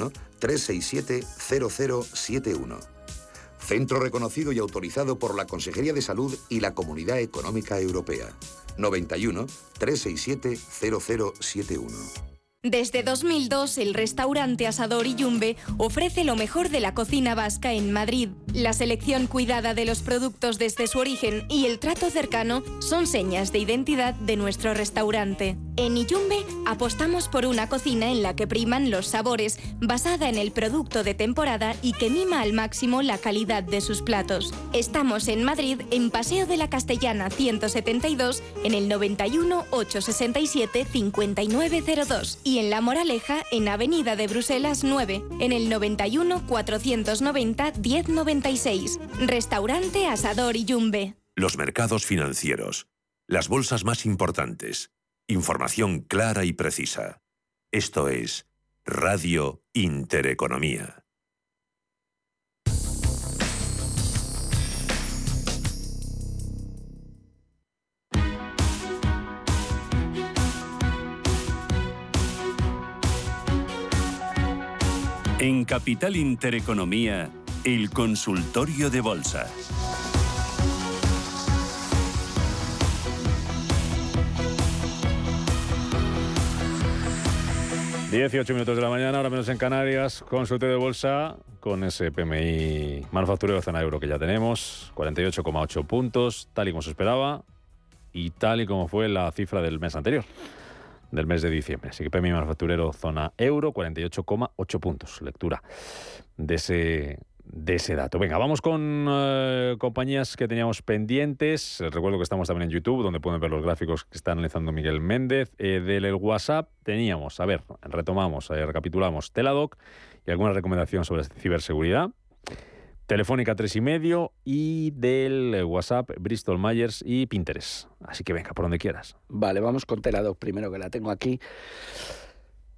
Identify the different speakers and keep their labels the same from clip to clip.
Speaker 1: 91 367 0071. Centro reconocido y autorizado por la Consejería de Salud y la Comunidad Económica Europea. 91 367 0071.
Speaker 2: Desde 2002, el restaurante Asador y Yumbe ofrece lo mejor de la cocina vasca en Madrid. La selección cuidada de los productos desde su origen y el trato cercano son señas de identidad de nuestro restaurante. En Iyumbe apostamos por una cocina en la que priman los sabores, basada en el producto de temporada y que mima al máximo la calidad de sus platos. Estamos en Madrid, en Paseo de la Castellana 172, en el 91 867 5902 y en La Moraleja, en Avenida de Bruselas 9, en el 91 490 1096. Restaurante Asador y Yumbe.
Speaker 3: Los mercados financieros. Las bolsas más importantes. Información clara y precisa. Esto es Radio Intereconomía. En Capital Intereconomía, el consultorio de bolsa.
Speaker 4: Dieciocho minutos de la mañana, ahora menos en Canarias, consultorio de bolsa con ese PMI manufacturero zona euro que ya tenemos, 48,8 puntos, tal y como se esperaba y tal y como fue la cifra del mes anterior del mes de diciembre. Así que PMI manufacturero zona euro, 48,8 puntos. Lectura de ese, de ese dato. Venga, vamos con eh, compañías que teníamos pendientes. Recuerdo que estamos también en YouTube, donde pueden ver los gráficos que está analizando Miguel Méndez. Eh, del WhatsApp teníamos, a ver, retomamos, eh, recapitulamos Teladoc y alguna recomendación sobre ciberseguridad. Telefónica 3 y medio y del WhatsApp Bristol Myers y Pinterest. Así que venga, por donde quieras.
Speaker 5: Vale, vamos con Teladoc primero, que la tengo aquí.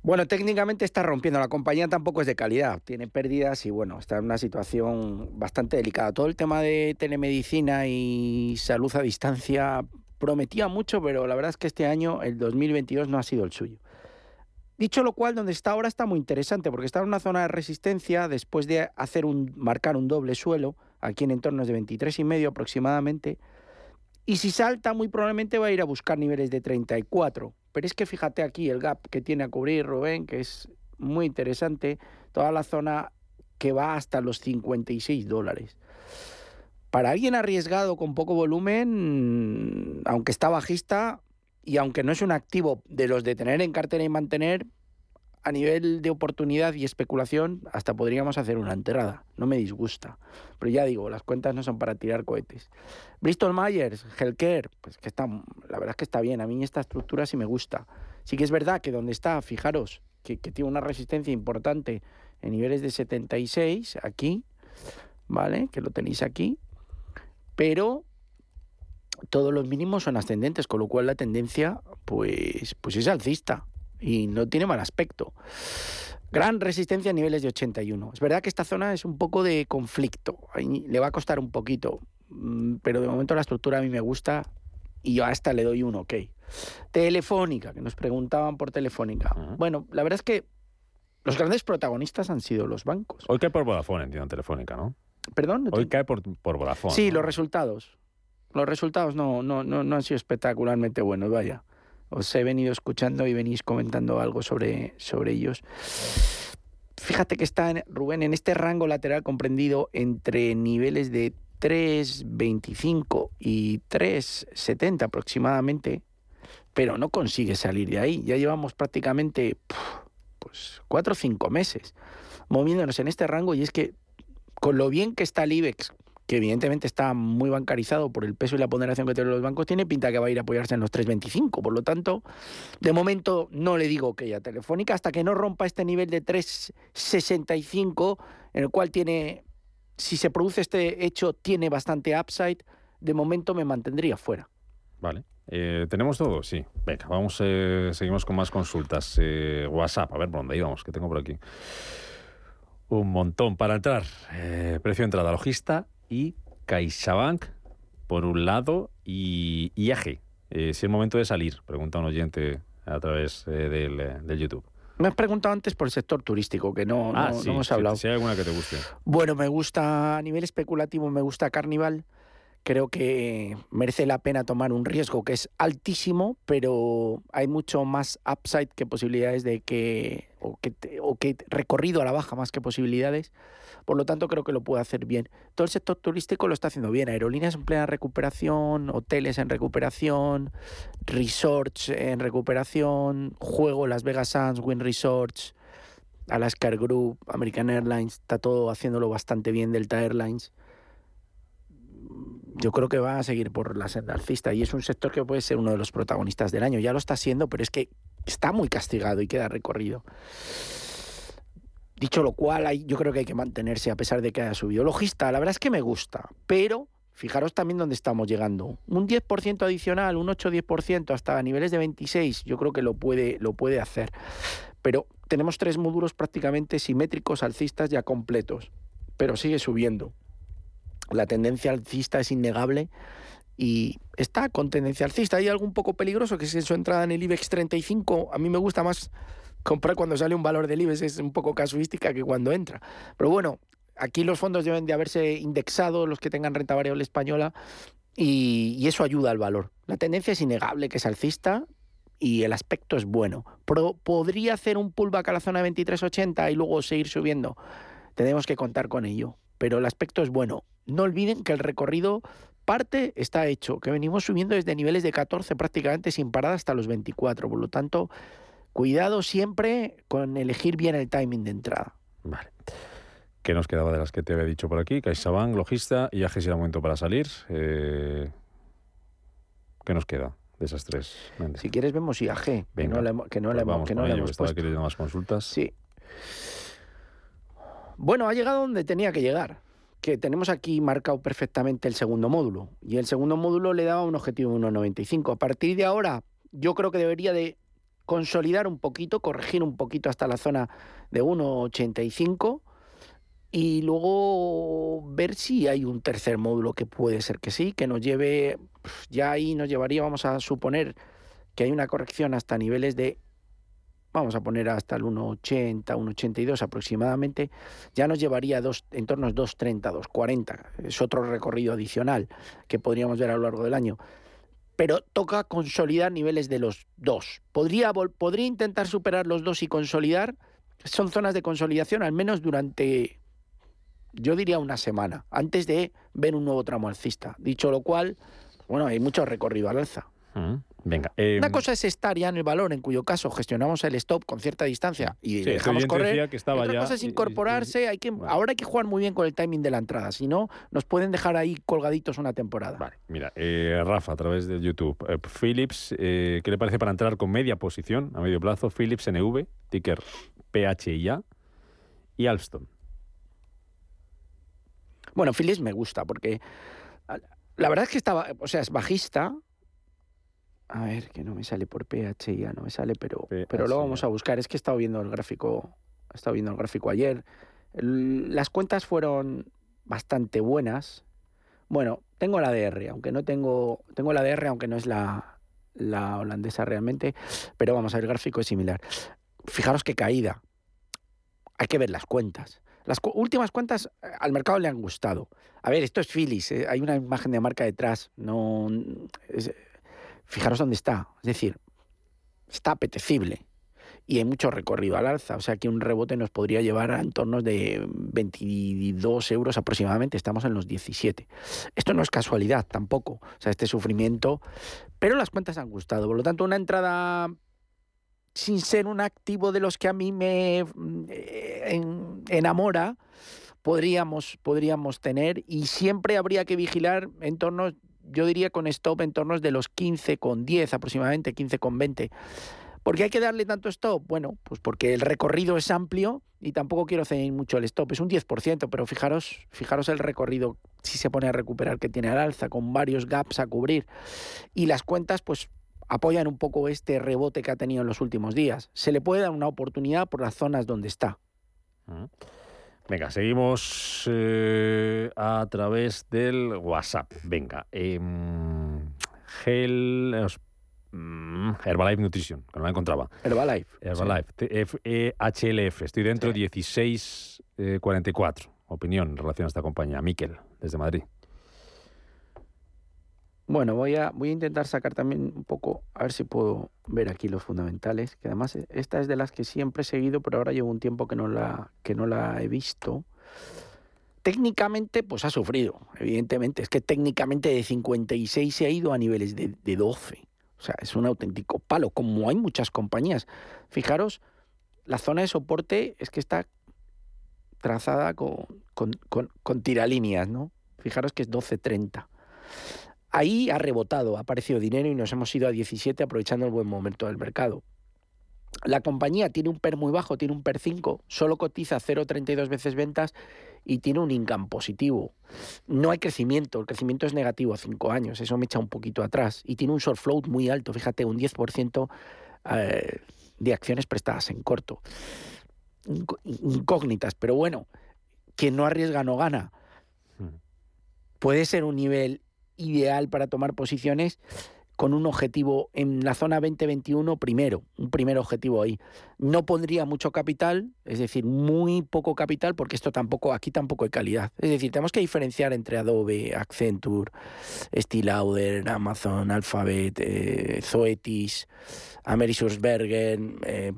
Speaker 5: Bueno, técnicamente está rompiendo. La compañía tampoco es de calidad. Tiene pérdidas y bueno, está en una situación bastante delicada. Todo el tema de telemedicina y salud a distancia prometía mucho, pero la verdad es que este año, el 2022, no ha sido el suyo. Dicho lo cual, donde está ahora está muy interesante porque está en una zona de resistencia después de hacer un, marcar un doble suelo, aquí en entornos de 23 y medio aproximadamente. Y si salta, muy probablemente va a ir a buscar niveles de 34. Pero es que fíjate aquí el gap que tiene a cubrir Rubén, que es muy interesante, toda la zona que va hasta los 56 dólares. Para alguien arriesgado con poco volumen, aunque está bajista, y aunque no es un activo de los de tener en cartera y mantener, a nivel de oportunidad y especulación, hasta podríamos hacer una enterrada. No me disgusta. Pero ya digo, las cuentas no son para tirar cohetes. Bristol Myers, Healthcare, pues que está, la verdad es que está bien. A mí esta estructura sí me gusta. Sí que es verdad que donde está, fijaros, que, que tiene una resistencia importante en niveles de 76, aquí, ¿vale? Que lo tenéis aquí. Pero todos los mínimos son ascendentes, con lo cual la tendencia pues, pues es alcista y no tiene mal aspecto. Gran resistencia a niveles de 81. Es verdad que esta zona es un poco de conflicto, le va a costar un poquito, mm, pero de momento la estructura a mí me gusta y yo hasta le doy un ok. Telefónica, que nos preguntaban por Telefónica. Bueno, la verdad es que los grandes protagonistas han sido los bancos.
Speaker 4: Hoy cae por Vodafone, entiendo, Telefónica, ¿no?
Speaker 5: ¿Perdón?
Speaker 4: Hoy cae por, por Vodafone.
Speaker 5: Sí, los resultados los resultados no, no, no, no han sido espectacularmente buenos, vaya. Os he venido escuchando y venís comentando algo sobre, sobre ellos. Fíjate que está, Rubén, en este rango lateral comprendido entre niveles de 3,25 y 3,70 aproximadamente, pero no consigue salir de ahí. Ya llevamos prácticamente pues, cuatro o cinco meses moviéndonos en este rango y es que con lo bien que está el IBEX, que evidentemente está muy bancarizado por el peso y la ponderación que tienen los bancos, tiene pinta que va a ir a apoyarse en los 3,25. Por lo tanto, de momento no le digo que ya Telefónica, hasta que no rompa este nivel de 3,65, en el cual tiene, si se produce este hecho, tiene bastante upside, de momento me mantendría fuera.
Speaker 4: Vale. Eh, ¿Tenemos todo? Sí. Venga, vamos, eh, seguimos con más consultas. Eh, WhatsApp, a ver por dónde íbamos, que tengo por aquí. Un montón para entrar. precio de entrada logista y CaixaBank, por un lado, y IAG. Eh, si es el momento de salir, pregunta un oyente a través eh, del, YouTube.
Speaker 5: Me has preguntado antes por el sector turístico, que no,
Speaker 4: ah,
Speaker 5: no,
Speaker 4: sí,
Speaker 5: hemos hablado.
Speaker 4: Si hay alguna que te guste.
Speaker 5: Bueno, me gusta, a nivel especulativo, me gusta Carnival. Creo que merece la pena tomar un riesgo que es altísimo, pero hay mucho más upside que posibilidades de que, o que, o que recorrido a la baja más que posibilidades. Por lo tanto, creo que lo puede hacer bien. Todo el sector turístico lo está haciendo bien. Aerolíneas en plena recuperación, hoteles en recuperación, resorts en recuperación, juego Las Vegas Sands, Win Resorts, Alaska Group, American Airlines, está todo haciéndolo bastante bien, Delta Airlines. Yo creo que va a seguir por la senda alcista y es un sector que puede ser uno de los protagonistas del año. Ya lo está siendo, pero es que está muy castigado y queda recorrido. Dicho lo cual, yo creo que hay que mantenerse a pesar de que haya subido. Logista, la verdad es que me gusta, pero fijaros también dónde estamos llegando. Un 10% adicional, un 8-10% hasta niveles de 26, yo creo que lo puede, lo puede hacer. Pero tenemos tres módulos prácticamente simétricos, alcistas ya completos, pero sigue subiendo. La tendencia alcista es innegable y está con tendencia alcista. Hay algo un poco peligroso que es su entrada en el IBEX 35. A mí me gusta más comprar cuando sale un valor del IBEX, es un poco casuística que cuando entra. Pero bueno, aquí los fondos deben de haberse indexado, los que tengan renta variable española, y, y eso ayuda al valor. La tendencia es innegable que es alcista y el aspecto es bueno. Pro- ¿Podría hacer un pullback a la zona de 23.80 y luego seguir subiendo? Tenemos que contar con ello, pero el aspecto es bueno. No olviden que el recorrido parte está hecho, que venimos subiendo desde niveles de 14 prácticamente sin parar hasta los 24. Por lo tanto, cuidado siempre con elegir bien el timing de entrada.
Speaker 4: Vale. ¿Qué nos quedaba de las que te había dicho por aquí? CaixaBank, Logista y AGE si era momento para salir. Eh, ¿Qué nos queda de esas tres?
Speaker 5: Si quieres vemos IAG, que
Speaker 4: Venga,
Speaker 5: no que no
Speaker 4: Pues
Speaker 5: le hemos-
Speaker 4: vamos
Speaker 5: que no puesto.
Speaker 4: más consultas.
Speaker 5: Sí. Bueno, ha llegado donde tenía que llegar. Que tenemos aquí marcado perfectamente el segundo módulo. Y el segundo módulo le daba un objetivo de 1,95. A partir de ahora, yo creo que debería de consolidar un poquito, corregir un poquito hasta la zona de 1,85 y luego ver si hay un tercer módulo que puede ser que sí, que nos lleve, ya ahí nos llevaría, vamos a suponer que hay una corrección hasta niveles de vamos a poner hasta el 1,80, 1,82 aproximadamente, ya nos llevaría a dos, en torno a 2,30, 2,40. Es otro recorrido adicional que podríamos ver a lo largo del año. Pero toca consolidar niveles de los dos. ¿Podría, vol- podría intentar superar los dos y consolidar? Son zonas de consolidación al menos durante, yo diría, una semana, antes de ver un nuevo tramo alcista. Dicho lo cual, bueno, hay mucho recorrido al alza.
Speaker 4: Mm, Venga. eh,
Speaker 5: Una cosa es estar ya en el valor, en cuyo caso gestionamos el stop con cierta distancia y
Speaker 4: sí,
Speaker 5: dejamos correr.
Speaker 4: que estaba
Speaker 5: otra
Speaker 4: ya-
Speaker 5: cosa es
Speaker 4: y- y-
Speaker 5: incorporarse. hay que. Ahora hay que jugar muy bien con el timing de la entrada, si no, nos pueden dejar ahí colgaditos una temporada.
Speaker 4: Vale, mira, eh, Rafa, a través de YouTube. Eh, Philips, eh, ¿qué le parece para entrar con media posición a medio plazo? Philips NV, ticker PHIA y Alstom.
Speaker 5: Bueno, Philips me gusta porque la verdad es que estaba, o sea, es bajista. A ver, que no me sale por PH ya no me sale, pero, pero lo vamos a buscar. Es que he estado viendo el gráfico, he estado viendo el gráfico ayer. El- las cuentas fueron bastante buenas. Bueno, tengo la DR, aunque no tengo, tengo la DR, aunque no es la, la holandesa realmente, pero vamos a ver, el gráfico es similar. Fijaros qué caída. Hay que ver las cuentas. Las cu- últimas cuentas eh, al mercado le han gustado. A ver, esto es Philips, eh, hay una imagen de marca detrás. No, es- fijaros dónde está. Es decir, está apetecible y hay mucho recorrido al alza. O sea que un rebote nos podría llevar a entornos de 22 euros aproximadamente. Estamos en los 17. Esto no es casualidad tampoco. O sea, este sufrimiento. Pero las cuentas han gustado. Por lo tanto, una entrada sin ser un activo de los que a mí me eh, en- enamora, podríamos, podríamos tener y siempre habría que vigilar en torno, yo diría con stop en tornos de los 15 con 10 aproximadamente, 15 con 20. ¿Por qué hay que darle tanto stop? Bueno, pues porque el recorrido es amplio y tampoco quiero ceñir mucho el stop. Es un 10%, pero fijaros, fijaros el recorrido si se pone a recuperar que tiene al alza, con varios gaps a cubrir. Y las cuentas, pues apoyan un poco este rebote que ha tenido en los últimos días. Se le puede dar una oportunidad por las zonas donde está.
Speaker 4: Mm. Venga, seguimos eh, a través del WhatsApp. Venga, Gel, Mm, Herbalife Nutrition, que no la encontraba.
Speaker 5: Herbalife.
Speaker 4: Herbalife. E HLF. Estoy dentro 1644. Opinión en relación a esta compañía. Miquel, desde Madrid.
Speaker 5: Bueno, voy a, voy a intentar sacar también un poco, a ver si puedo ver aquí los fundamentales, que además eh, esta es de las que siempre he seguido, pero ahora llevo un tiempo que no la, que no la he visto. Técnicamente, pues ha sufrido, evidentemente. Es que técnicamente de 56 se ha ido a niveles de, 12. O sea, es un auténtico palo, como hay muchas compañías. Fijaros, la zona de soporte es que está trazada con, con, con tiralíneas, ¿no? Fijaros que es 12.30. Ahí ha rebotado, ha aparecido dinero y nos hemos ido a 17 aprovechando el buen momento del mercado. La compañía tiene un PER muy bajo, tiene un PER 5, solo cotiza 0,32 veces ventas y tiene un income positivo. No hay crecimiento, el crecimiento es negativo a 5 años, eso me echa un poquito atrás. Y tiene un short float muy alto, fíjate, un 10% eh, de acciones prestadas en corto. Incógnitas, pero bueno, quien no arriesga no gana. Hmm. Puede ser un nivel ideal para tomar posiciones con un objetivo en la zona 2021 primero, un primer objetivo ahí. No pondría mucho capital, es decir, muy poco capital, porque esto tampoco, aquí tampoco hay calidad. Es decir, tenemos que diferenciar entre Adobe, Accenture, Stilauder, Amazon, Alphabet, eh, Zoetis, Amerisourcebergen. Eh,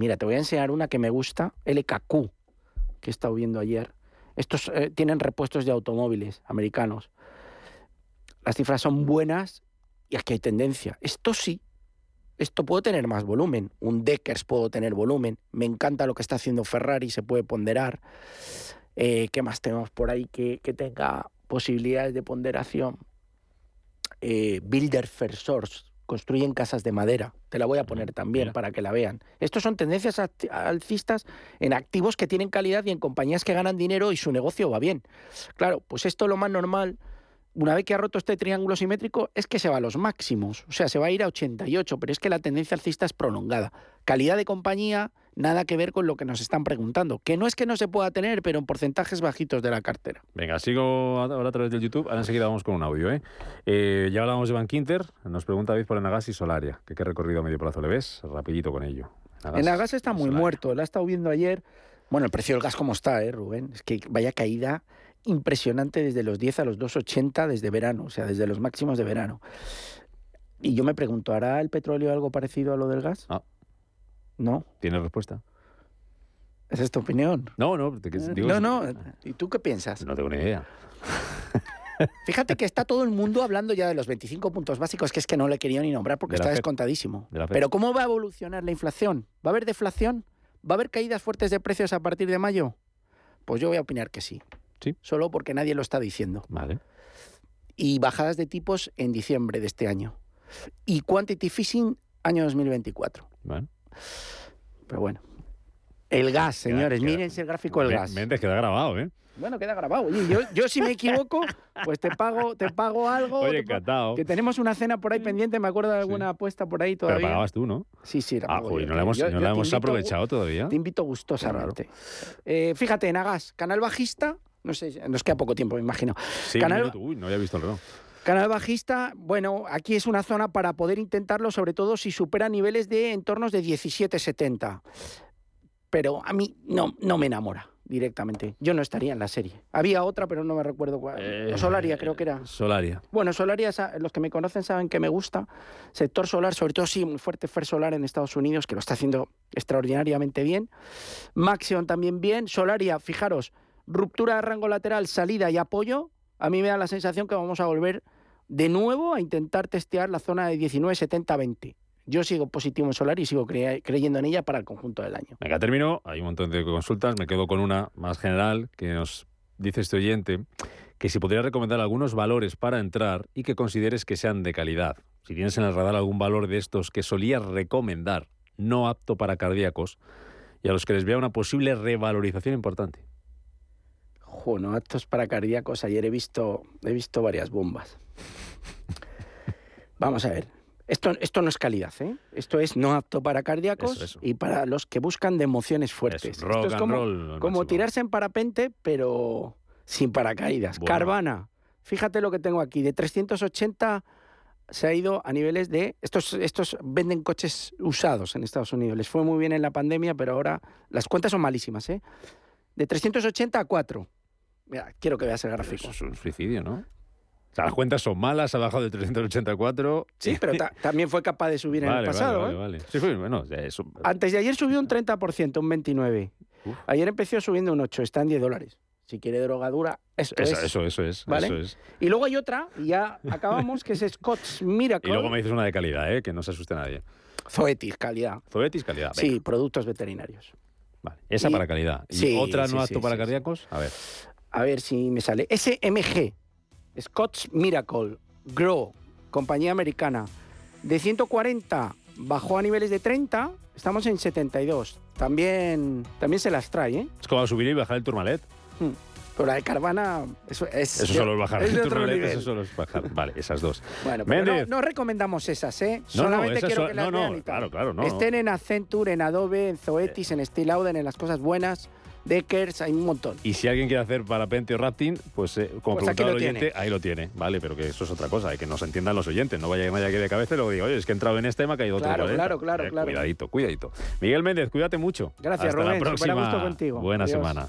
Speaker 5: Mira, te voy a enseñar una que me gusta, LKQ, que he estado viendo ayer. Estos eh, tienen repuestos de automóviles americanos. Las cifras son buenas y aquí hay tendencia. Esto sí, esto puede tener más volumen. Un Deckers puedo tener volumen. Me encanta lo que está haciendo Ferrari, se puede ponderar. Eh, ¿Qué más tenemos por ahí que, tenga posibilidades de ponderación? Eh, Builder First Source, construyen casas de madera. Te la voy a poner también para que la vean. Estos son tendencias alcistas en activos que tienen calidad y en compañías que ganan dinero y su negocio va bien. Claro, pues esto lo más normal una vez que ha roto este triángulo simétrico, es que se va a los máximos. O sea, se va a ir a 88, pero es que la tendencia alcista es prolongada. Calidad de compañía, nada que ver con lo que nos están preguntando. Que no es que no se pueda tener, pero en porcentajes bajitos de la cartera.
Speaker 4: Venga, sigo ahora a través del YouTube. Ahora enseguida vamos con un audio. ¿eh? eh ya hablamos de Bankinter. Nos pregunta David por Enagas y Solaria. ¿Qué, recorrido a medio plazo le ves? Rapidito con ello.
Speaker 5: Enagas, está muy muerto. La ha estado viendo ayer. Bueno, el precio del gas como está, ¿eh, Rubén? Es que vaya caída impresionante desde los 10 a los 2,80 desde verano, o sea, desde los máximos de verano. Y yo me pregunto, ¿hará el petróleo algo parecido a lo del gas?
Speaker 4: Ah.
Speaker 5: No.
Speaker 4: ¿Tiene respuesta?
Speaker 5: ¿Esa es tu opinión?
Speaker 4: No, no.
Speaker 5: digo, no, no. ¿Y tú qué piensas?
Speaker 4: No tengo ni idea.
Speaker 5: Fíjate que está todo el mundo hablando ya de los 25 puntos básicos, que es que no le quería ni nombrar porque está descontadísimo. Pero ¿cómo va a evolucionar la inflación? ¿Va a haber deflación? ¿Va a haber caídas fuertes de precios a partir de mayo? Pues yo voy a opinar que sí. Solo porque nadie lo está diciendo.
Speaker 4: Vale.
Speaker 5: Y bajadas de tipos en diciembre de este año. Y quantity fishing año 2024.
Speaker 4: Bueno.
Speaker 5: Pero bueno. El gas, señores. Mírense el gráfico del gas.
Speaker 4: Méndez queda grabado, ¿eh?
Speaker 5: Bueno, queda grabado. Oye, yo, yo, si me equivoco, pues te pago, te pago algo.
Speaker 4: Oye, encantado.
Speaker 5: Que tenemos una cena por ahí pendiente, me acuerdo de alguna apuesta por ahí todavía.
Speaker 4: Pero pagabas tú, ¿no?
Speaker 5: Sí, sí.
Speaker 4: Ah, joder, no la hemos, no la hemos aprovechado todavía.
Speaker 5: Te invito gustosamente. Eh, fíjate, en Agas, canal bajista, no sé, nos queda poco tiempo, me imagino.
Speaker 4: Sí, Canal... Uy, no había visto el reloj.
Speaker 5: Canal bajista, bueno, aquí es una zona para poder intentarlo, sobre todo si supera niveles de entornos de 17,70. Pero a mí no, no me enamora directamente. Yo no estaría en la serie. Había otra, pero no me recuerdo cuál. Eh, Solaria, creo que era.
Speaker 4: Solaria.
Speaker 5: Bueno, Solaria, los que me conocen saben que me gusta. Sector solar, sobre todo sí, muy fuerte Fer Solar en Estados Unidos, que lo está haciendo extraordinariamente bien. Maxion también bien. Solaria, fijaros, ruptura de rango lateral, salida y apoyo, a mí me da la sensación que vamos a volver de nuevo a intentar testear la zona de 19, 70, 20. Yo sigo positivo en Solar y sigo creyendo en ella para el conjunto del año.
Speaker 4: Venga, termino. Hay un montón de consultas. Me quedo con una más general que nos dice este oyente que si podría recomendar algunos valores para entrar y que consideres que sean de calidad. Si tienes en el radar algún valor de estos que solías recomendar, no apto para cardíacos, y a los que les vea una posible revalorización importante.
Speaker 5: Bueno, actos para cardíacos. Ayer he visto, he visto varias bombas. Vamos a ver. Esto, esto no es calidad, ¿eh? Esto es no apto para cardíacos y para los que buscan de emociones fuertes. esto
Speaker 4: es
Speaker 5: como, como tirarse en parapente, pero sin paracaídas. Carvana. Fíjate lo que tengo aquí. De 380 se ha ido a niveles de... Estos, estos venden coches usados en Estados Unidos. Les fue muy bien en la pandemia, pero ahora las cuentas son malísimas. ¿eh? De 380 a 4. Mira, quiero que veas el gráfico.
Speaker 4: Eso es un suicidio, ¿no? O sea, las cuentas son malas, ha bajado de 384.
Speaker 5: Sí, pero también fue capaz de subir en el pasado. Vale, vale,
Speaker 4: ¿eh? Sí, bueno, eso...
Speaker 5: Antes de ayer subió un 30%, un 29%. Ayer empezó subiendo un 8%, está en 10 dólares. Si quiere drogadura, eso,
Speaker 4: eso
Speaker 5: es.
Speaker 4: Eso, eso es, ¿vale? eso es.
Speaker 5: Y luego hay otra, y ya acabamos, que es Scott's Miracle.
Speaker 4: Y luego me dices una de calidad, ¿eh? que no se asuste nadie.
Speaker 5: Zoetis, calidad.
Speaker 4: Zoetis, calidad.
Speaker 5: Sí, productos veterinarios.
Speaker 4: Vale, esa para calidad. ¿Y otra no apto para cardíacos? A ver.
Speaker 5: A ver si me sale. SMG, Scott's Miracle, Grow, compañía americana. De 140 bajó a niveles de 30, estamos en 72. También, también se las trae, ¿eh?
Speaker 4: Es como subir y bajar el turmalet.
Speaker 5: Hmm. Pero la de Carvana, eso es.
Speaker 4: Eso solo es bajar. Es eso solo es bajar. Vale, esas dos.
Speaker 5: Bueno, pero no, recomendamos esas, ¿eh? No, Solamente quiero que las vean y
Speaker 4: Claro, claro, no.
Speaker 5: Estén en Accenture, en Adobe, en Zoetis, en Steel en las cosas buenas. Deckers, hay un montón.
Speaker 4: Y si alguien quiere hacer parapente o rafting, pues eh, como pues preguntaba el oyente, ahí lo tiene, ¿vale? Pero que eso es otra cosa, que nos entiendan los oyentes. No vaya que nadie aquí de cabeza y luego diga, oye, es que he entrado en este tema, que hay otro.
Speaker 5: Claro, claro, claro,
Speaker 4: eh,
Speaker 5: claro.
Speaker 4: Cuidadito, cuidadito. Miguel Méndez, cuídate mucho.
Speaker 5: Gracias,
Speaker 4: Hasta
Speaker 5: Rubén.
Speaker 4: La próxima.
Speaker 5: gusto contigo.
Speaker 4: Buena semana.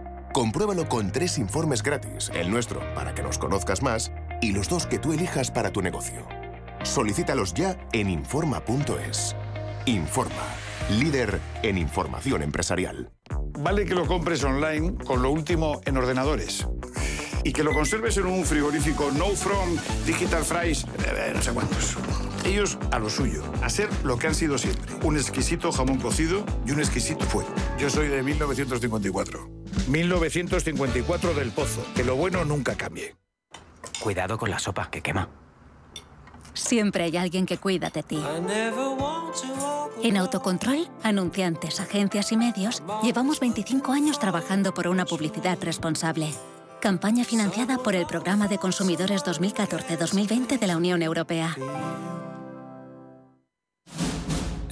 Speaker 6: Compruébalo con tres informes gratis, el nuestro para que nos conozcas más y los dos que tú elijas para tu negocio. Solicítalos ya en Informa.es. Informa, líder en información empresarial.
Speaker 7: Vale que lo compres online con lo último en ordenadores y que lo conserves en un frigorífico No From Digital Fries, eh, no sé cuántos. Ellos a lo suyo, a ser lo que han sido siempre. Un exquisito jamón cocido y un exquisito fuego. Yo soy de 1954. 1954 del Pozo. Que lo bueno nunca cambie.
Speaker 8: Cuidado con la sopa, que quema.
Speaker 9: Siempre hay alguien que cuida de ti. En Autocontrol, anunciantes, agencias y medios, llevamos 25 años trabajando por una publicidad responsable. Campaña financiada por el Programa de Consumidores 2014-2020 de la Unión Europea.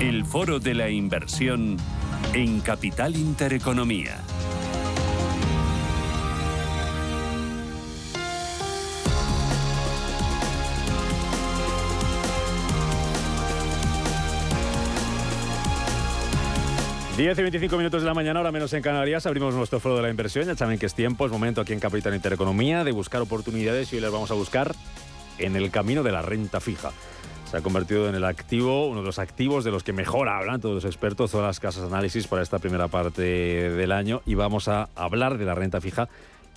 Speaker 10: El foro de la inversión en Capital Intereconomía.
Speaker 4: Diez y 25 minutos de la mañana, ahora menos en Canarias, abrimos nuestro foro de la inversión. Ya saben que es tiempo, es momento aquí en Capital Intereconomía de buscar oportunidades y hoy las vamos a buscar en el camino de la renta fija se ha convertido en el activo, uno de los activos de los que mejor hablan todos los expertos, todas las casas de análisis para esta primera parte del año. Y vamos a hablar de la renta fija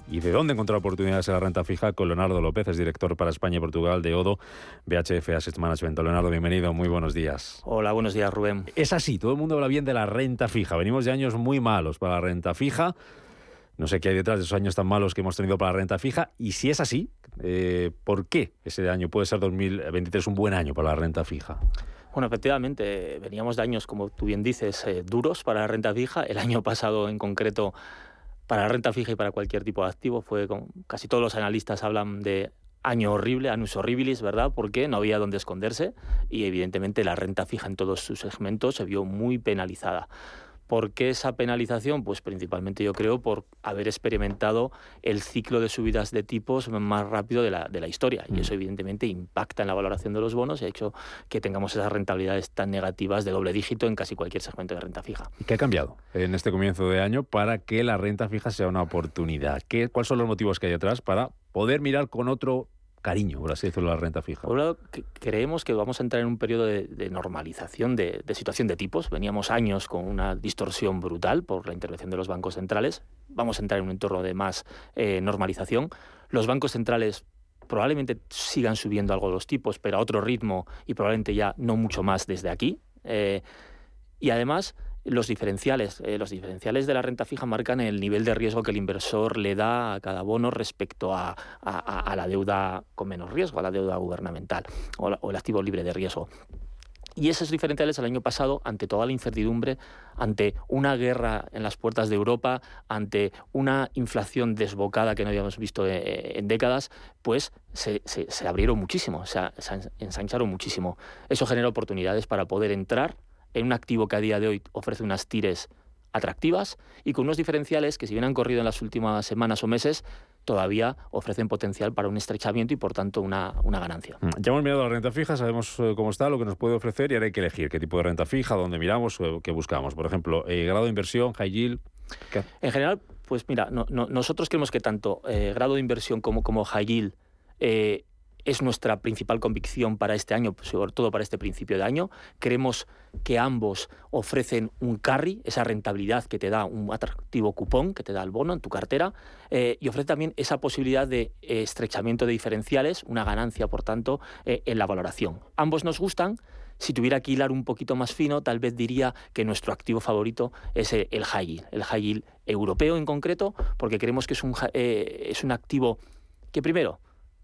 Speaker 4: y de dónde encontrar oportunidades en la renta fija con Leonardo López, es director para España y Portugal de ODO BHF Asset Management. Leonardo, bienvenido, muy buenos días.
Speaker 11: Hola, buenos días, Rubén.
Speaker 4: Es así, todo el mundo habla bien de la renta fija. Venimos de años muy malos para la renta fija. No sé qué hay detrás de esos años tan malos que hemos tenido para la renta fija. Y si es así, eh, ¿por qué ese año puede ser 2023 un buen año para la renta fija?
Speaker 11: Bueno, efectivamente, veníamos de años, como tú bien dices, eh, duros para la renta fija. El año pasado, en concreto, para la renta fija y para cualquier tipo de activo, fue casi todos los analistas hablan de año horrible, años horribilis, ¿verdad? Porque no había dónde esconderse y evidentemente la renta fija en todos sus segmentos se vio muy penalizada. ¿Por qué esa penalización? Pues principalmente yo creo por haber experimentado el ciclo de subidas de tipos más rápido de la, de la historia. Y mm. eso evidentemente impacta en la valoración de los bonos y ha hecho que tengamos esas rentabilidades tan negativas de doble dígito en casi cualquier segmento de renta fija.
Speaker 4: ¿Y qué ha cambiado en este comienzo de año para que la renta fija sea una oportunidad? ¿Qué, ¿Cuáles son los motivos que hay detrás para poder mirar con otro cariño, por así decirlo, la renta fija?
Speaker 11: Por un lado, creemos que vamos a entrar en un periodo de, normalización de, situación de tipos. Veníamos años con una distorsión brutal por la intervención de los bancos centrales. Vamos a entrar en un entorno de más eh, normalización. Los bancos centrales probablemente sigan subiendo algo los tipos, pero a otro ritmo y probablemente ya no mucho más desde aquí. Eh, y además los diferenciales. Eh, los diferenciales de la renta fija marcan el nivel de riesgo que el inversor le da a cada bono respecto a, la deuda con menos riesgo, a la deuda gubernamental o, el activo libre de riesgo. Y esos diferenciales el año pasado, ante toda la incertidumbre, ante una guerra en las puertas de Europa, ante una inflación desbocada que no habíamos visto eh, en décadas, pues se, abrieron muchísimo, se ensancharon muchísimo. Eso genera oportunidades para poder entrar en un activo que a día de hoy ofrece unas tires atractivas y con unos diferenciales que si bien han corrido en las últimas semanas o meses, todavía ofrecen potencial para un estrechamiento y por tanto una, ganancia.
Speaker 4: Mm, ya hemos mirado la renta fija, sabemos eh, cómo está, lo que nos puede ofrecer y ahora hay que elegir qué tipo de renta fija, dónde miramos, eh, qué buscamos. Por ejemplo, eh, grado de inversión, high yield.
Speaker 11: En general, pues mira, nosotros creemos que tanto grado de inversión como, como high yield es nuestra principal convicción para este año, sobre todo para este principio de año. Creemos que ambos ofrecen un carry, esa rentabilidad que te da un atractivo cupón, que te da el bono en tu cartera, eh, y ofrece también esa posibilidad de eh, estrechamiento de diferenciales, una ganancia, por tanto, eh, en la valoración. Ambos nos gustan. Si tuviera que hilar un poquito más fino, tal vez diría que nuestro activo favorito es el high yield, el high yield europeo en concreto, porque creemos que es un, es un activo que primero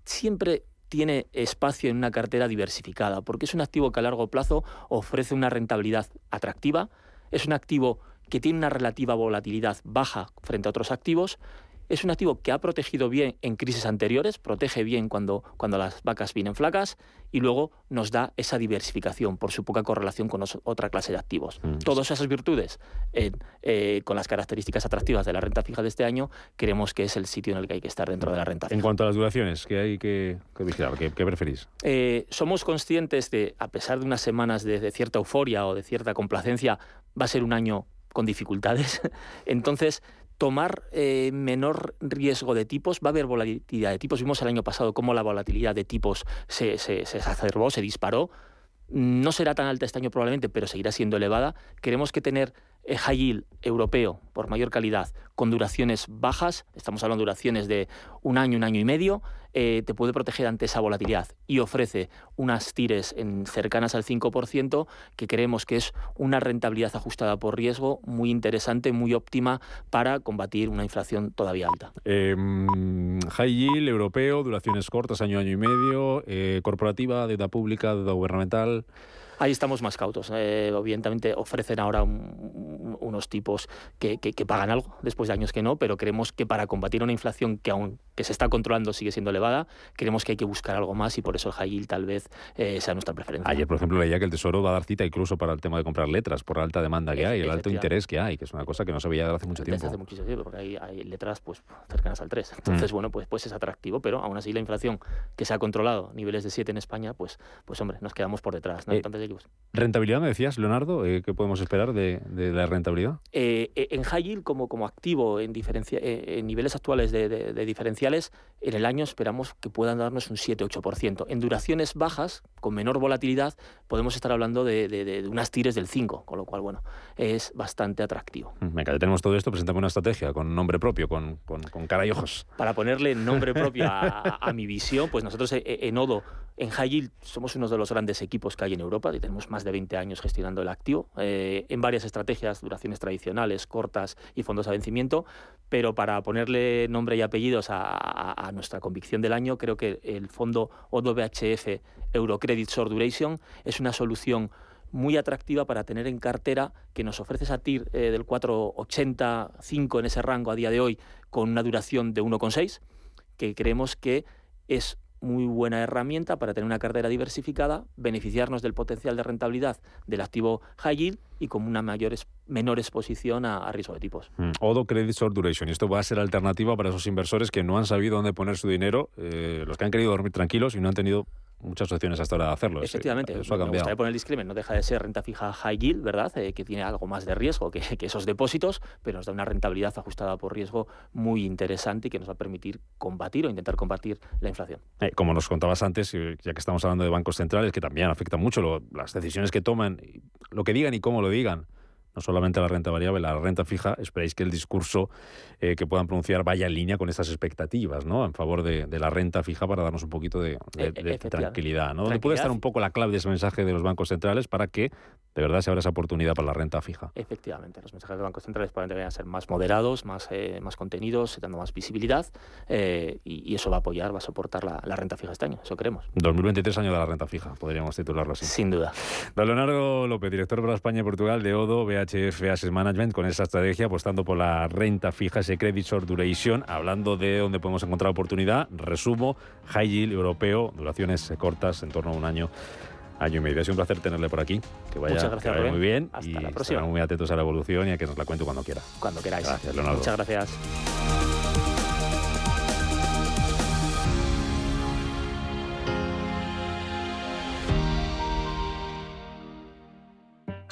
Speaker 11: siempre tiene espacio en una cartera diversificada, porque es un activo que a largo plazo ofrece una rentabilidad atractiva, es un activo que tiene una relativa volatilidad baja frente a otros activos es un activo que ha protegido bien en crisis anteriores, protege bien cuando, cuando las vacas vienen flacas y luego nos da esa diversificación por su poca correlación con otra clase de activos. Mm. Todas esas virtudes, eh, con las características atractivas de la renta fija de este año, creemos que es el sitio en el que hay que estar dentro de la renta fija.
Speaker 4: En cuanto a las duraciones, ¿qué hay que, vigilar? ¿Qué, preferís?
Speaker 11: Eh, somos conscientes de, a pesar de unas semanas de cierta euforia o de cierta complacencia, va a ser un año con dificultades. Entonces, tomar eh, menor riesgo de tipos, va a haber volatilidad de tipos. Vimos el año pasado cómo la volatilidad de tipos se, se, se exacerbó, se disparó. No será tan alta este año probablemente, pero seguirá siendo elevada. Queremos que tener high yield europeo por mayor calidad con duraciones bajas, estamos hablando de duraciones de un año, un año y medio, eh, te puede proteger ante esa volatilidad y ofrece unas tires en cercanas al 5% que creemos que es una rentabilidad ajustada por riesgo muy interesante, muy óptima para combatir una inflación todavía alta.
Speaker 4: Em, high yield europeo, duraciones cortas, año, año y medio, eh, corporativa, deuda pública, deuda gubernamental.
Speaker 11: Ahí estamos más cautos. Eh, evidentemente ofrecen ahora unos tipos que, pagan algo después de años que no, pero creemos que para combatir una inflación que aún que se está controlando sigue siendo elevada, creemos que hay que buscar algo más y por eso el high yield tal vez eh, sea nuestra preferencia.
Speaker 4: Ayer, por ejemplo, leía que el Tesoro va a dar cita incluso para el tema de comprar letras por la alta demanda que hay, el alto interés que hay, que es una cosa que no se veía desde hace mucho tiempo.
Speaker 11: Desde hace muchísimo tiempo, porque hay, letras pues cercanas al 3. Entonces, mm. bueno, pues, pues es atractivo, pero aún así la inflación que se ha controlado, niveles de 7 en España, pues, pues hombre, nos quedamos por detrás. ¿no?
Speaker 4: Eh, ¿Rentabilidad me decías, Leonardo? Eh, ¿Qué podemos esperar de, la rentabilidad?
Speaker 11: en high yield, como, como activo en, diferencia, en niveles actuales de, de diferenciales, en el año esperamos que puedan darnos un 7-8%. En duraciones bajas, con menor volatilidad, podemos estar hablando de, unas tires del 5, con lo cual, bueno, es bastante atractivo.
Speaker 4: Mm, venga, ya tenemos todo esto, presentamos una estrategia con nombre propio, con, cara y ojos.
Speaker 11: Para ponerle nombre propio a, mi visión, pues nosotros eh, eh, en Odo, en High somos uno de los grandes equipos que hay en Europa y tenemos más de 20 años gestionando el activo, eh, en varias estrategias, duraciones tradicionales, cortas y fondos a vencimiento, pero para ponerle nombre y apellidos a, nuestra convicción del año, creo que el fondo ODO-BHF Eurocredit Short Duration es una solución muy atractiva para tener en cartera que nos ofrece esa TIR eh, del 4,85 en ese rango a día de hoy con una duración de 1,6, que creemos que es muy buena herramienta para tener una cartera diversificada, beneficiarnos del potencial de rentabilidad del activo high yield y con una mayor menor exposición a, riesgo de tipos.
Speaker 4: Mm. Odo Credit Short Duration. Esto va a ser alternativa para esos inversores que no han sabido dónde poner su dinero, eh, los que han querido dormir tranquilos y no han tenido muchas opciones hasta ahora de hacerlo.
Speaker 11: Efectivamente, eso ha cambiado. Me gustaría poner el disclaimer, no deja de ser renta fija high yield, ¿verdad? Eh, que tiene algo más de riesgo que, esos depósitos, pero nos da una rentabilidad ajustada por riesgo muy interesante y que nos va a permitir combatir o intentar combatir la inflación.
Speaker 4: Eh, como nos contabas antes, ya que estamos hablando de bancos centrales, que también afecta mucho las decisiones que toman, lo que digan y cómo lo digan no solamente la renta variable, la renta fija, esperáis que el discurso eh, que puedan pronunciar vaya en línea con estas expectativas, ¿no? En favor de, la renta fija para darnos un poquito de, e, tranquilidad, ¿no? Donde puede estar un poco la clave de ese mensaje de los bancos centrales para que de verdad se abra esa oportunidad para la renta fija.
Speaker 11: Efectivamente, los mensajes de los bancos centrales probablemente vayan a ser más moderados, más, eh, más contenidos, dando más visibilidad eh, y, eso va a apoyar, va a soportar la, renta fija este año, eso queremos.
Speaker 4: 2023 año de la renta fija, podríamos titularlo así.
Speaker 11: Sin duda.
Speaker 4: Don Leonardo López, director para España y Portugal de ODO, HF Asset Management con esa estrategia apostando por la renta fija, ese credit short duration, hablando de dónde podemos encontrar oportunidad. Resumo, high yield europeo, duraciones cortas, en torno a un año año y medio. Es un placer tenerle por aquí. Que vaya,
Speaker 11: Muchas gracias,
Speaker 4: muy bien.
Speaker 11: Hasta
Speaker 4: y
Speaker 11: la próxima.
Speaker 4: muy atentos a la evolución y a que nos la cuente cuando quiera.
Speaker 11: Cuando queráis.
Speaker 4: Gracias, Leonardo.
Speaker 11: Muchas gracias.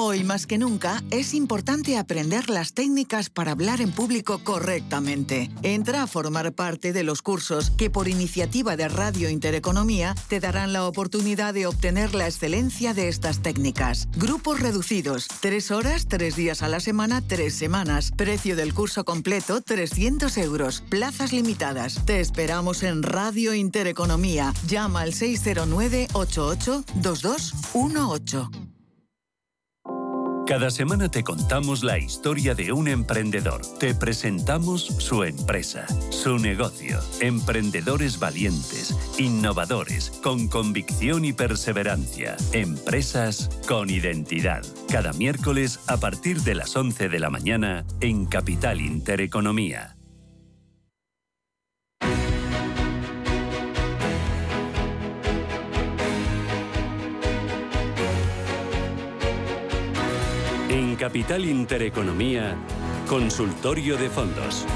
Speaker 12: Hoy más que nunca es importante aprender las técnicas para hablar en público correctamente. Entra a formar parte de los cursos que por iniciativa de Radio Intereconomía te darán la oportunidad de obtener la excelencia de estas técnicas. Grupos reducidos, tres horas, tres días a la semana, tres semanas. Precio del curso completo, 300 euros. Plazas limitadas. Te esperamos en Radio Intereconomía. Llama al 609 88 2218.
Speaker 10: Cada semana te contamos la historia de un emprendedor. Te presentamos su empresa, su negocio. Emprendedores valientes, innovadores, con convicción y perseverancia. Empresas con identidad. Cada miércoles a partir de las 11 de la mañana en Capital Intereconomía. Capital Intereconomía, Consultorio de Fondos.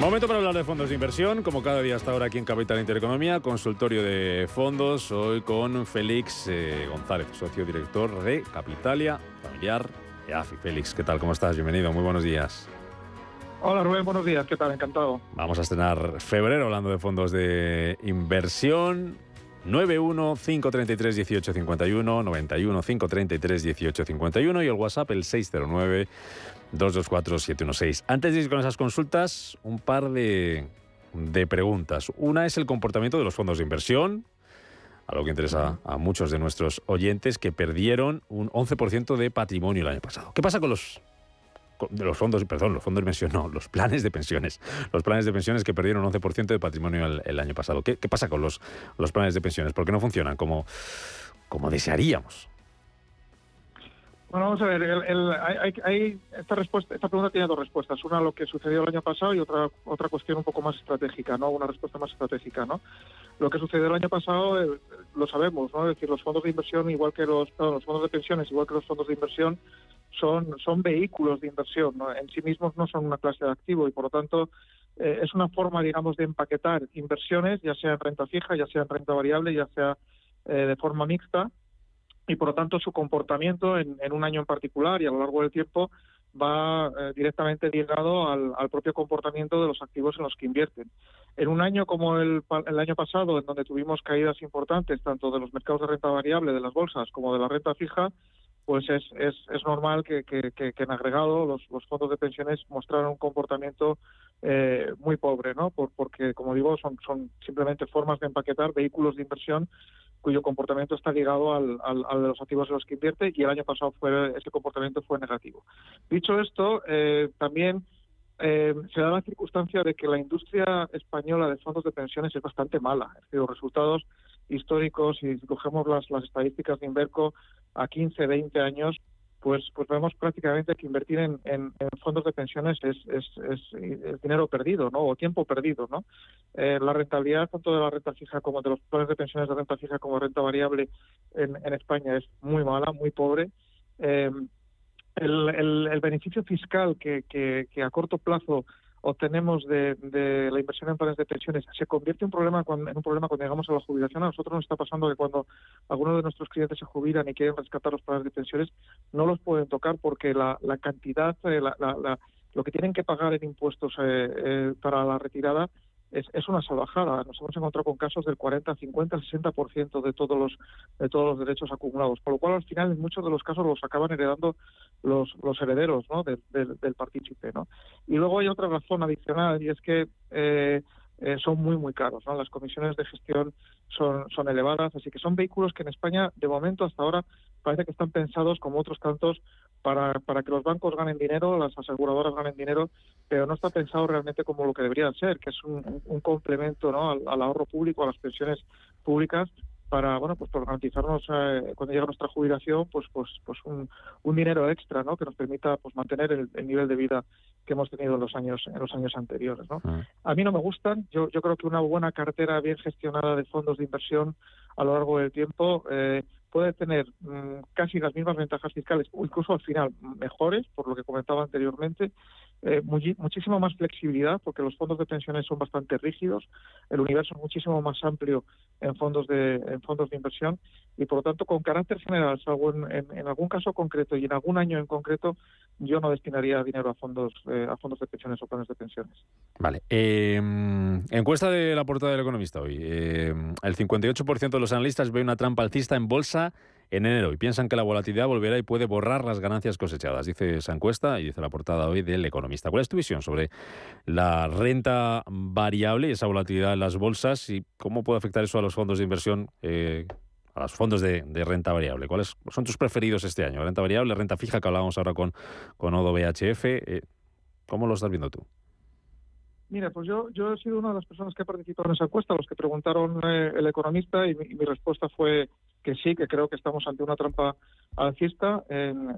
Speaker 4: Momento para hablar de fondos de inversión, como cada día hasta ahora aquí en Capital Intereconomía, consultorio de fondos, hoy con Félix eh, González, socio director de Capitalia Familiar EAFI. Félix, ¿qué tal? ¿Cómo estás? Bienvenido, muy buenos días.
Speaker 13: Hola Rubén, buenos días, ¿qué tal? Encantado.
Speaker 4: Vamos a estrenar febrero hablando de fondos de inversión. 91 533 1851, 91 533 1851 y el WhatsApp el 609 224 716. Antes de ir con esas consultas, un par de, de preguntas. Una es el comportamiento de los fondos de inversión, algo que interesa a muchos de nuestros oyentes que perdieron un 11% de patrimonio el año pasado. ¿Qué pasa con los de los fondos, perdón, los fondos de pensión, no, los planes de pensiones. Los planes de pensiones que perdieron 11% de patrimonio el, año pasado. ¿Qué, pasa con los, los planes de pensiones? ¿Por qué no funcionan como, como desearíamos?
Speaker 13: Bueno, vamos a ver, hay, esta, respuesta, esta pregunta tiene dos respuestas. Una, lo que sucedió el año pasado y otra, otra cuestión un poco más estratégica, ¿no? Una respuesta más estratégica, ¿no? Lo que sucedió el año pasado eh, lo sabemos, ¿no? Es decir, los fondos de inversión, igual que los, los fondos de pensiones, igual que los fondos de inversión, son, son vehículos de inversión, en sí mismos no son una clase de activo y por lo tanto eh, es una forma, digamos, de empaquetar inversiones, ya sea en renta fija, ya sea en renta variable, ya sea eh, de forma mixta, y por lo tanto su comportamiento en, un año en particular y a lo largo del tiempo va eh, directamente ligado al, propio comportamiento de los activos en los que invierten. En un año como el, el, año pasado, en donde tuvimos caídas importantes tanto de los mercados de renta variable, de las bolsas, como de la renta fija, pues es, es, es normal que, que, en agregado los, fondos de pensiones mostraran un comportamiento eh, muy pobre, ¿no? Por, porque, como digo, son, son simplemente formas de empaquetar vehículos de inversión cuyo comportamiento está ligado al, al, de los activos en los que invierte y el año pasado fue ese comportamiento fue negativo. Dicho esto, eh, también eh, se da la circunstancia de que la industria española de fondos de pensiones es bastante mala. Es decir, los resultados históricos, si cogemos las, las estadísticas de Inverco a 15, 20 años, pues, pues vemos prácticamente que invertir en, en, fondos de pensiones es, dinero perdido, ¿no? O tiempo perdido, ¿no? Eh, la rentabilidad tanto de la renta fija como de los planes de pensiones de renta fija como renta variable en, en España es muy mala, muy pobre. Eh, el, beneficio fiscal que a corto plazo obtenemos de, de, la inversión en planes de pensiones se convierte en un problema cuando, en un problema cuando llegamos a la jubilación. A nosotros nos está pasando que cuando algunos de nuestros clientes se jubilan y quieren rescatar los planes de pensiones, no los pueden tocar porque la, la cantidad, eh, la, la, lo que tienen que pagar en impuestos eh, eh, para la retirada es, una salvajada. Nos hemos encontrado con casos del 40, 50, 60% de todos los de todos los derechos acumulados, por lo cual al final en muchos de los casos los acaban heredando los, los herederos ¿no? del partícipe. ¿no? Y luego hay otra razón adicional y es que eh, eh, son muy muy caros. ¿no? Las comisiones de gestión son, son elevadas, así que son vehículos que en España de momento hasta ahora parece que están pensados como otros tantos para, para que los bancos ganen dinero, las aseguradoras ganen dinero, pero no está pensado realmente como lo que deberían ser, que es un, un complemento ¿no? al, ahorro público, a las pensiones públicas para bueno pues por garantizarnos eh, cuando llega nuestra jubilación pues pues pues un, un, dinero extra no que nos permita pues mantener el, nivel de vida que hemos tenido en los años en los años anteriores no ah. a mí no me gustan yo yo creo que una buena cartera bien gestionada de fondos de inversión a lo largo del tiempo eh, puede tener mm, casi las mismas ventajas fiscales o incluso al final mejores, por lo que comentaba anteriormente, eh, muchísimo más flexibilidad porque los fondos de pensiones son bastante rígidos, el universo es muchísimo más amplio en fondos de en fondos de inversión y por lo tanto con carácter general, salvo en, en, algún caso concreto y en algún año en concreto, yo no destinaría dinero a fondos eh, a fondos de pensiones o planes de pensiones.
Speaker 4: Vale. Em, encuesta de la portada del Economista hoy. Em, el 58% de los analistas ve una trampa alcista en bolsa en enero y piensan que la volatilidad volverá y puede borrar las ganancias cosechadas, dice esa encuesta y dice la portada hoy del Economista. ¿Cuál es tu visión sobre la renta variable y esa volatilidad en las bolsas y cómo puede afectar eso a los fondos de inversión? Eh, a los fondos de, renta variable. ¿Cuáles son tus preferidos este año? Renta variable, renta fija, que hablábamos ahora con, con Odo BHF. Eh, ¿Cómo lo estás viendo tú?
Speaker 13: Mira, pues yo, yo he sido una de las personas que ha participado en esa encuesta, los que preguntaron eh, el economista, y mi, respuesta fue que sí, que creo que estamos ante una trampa alcista, en,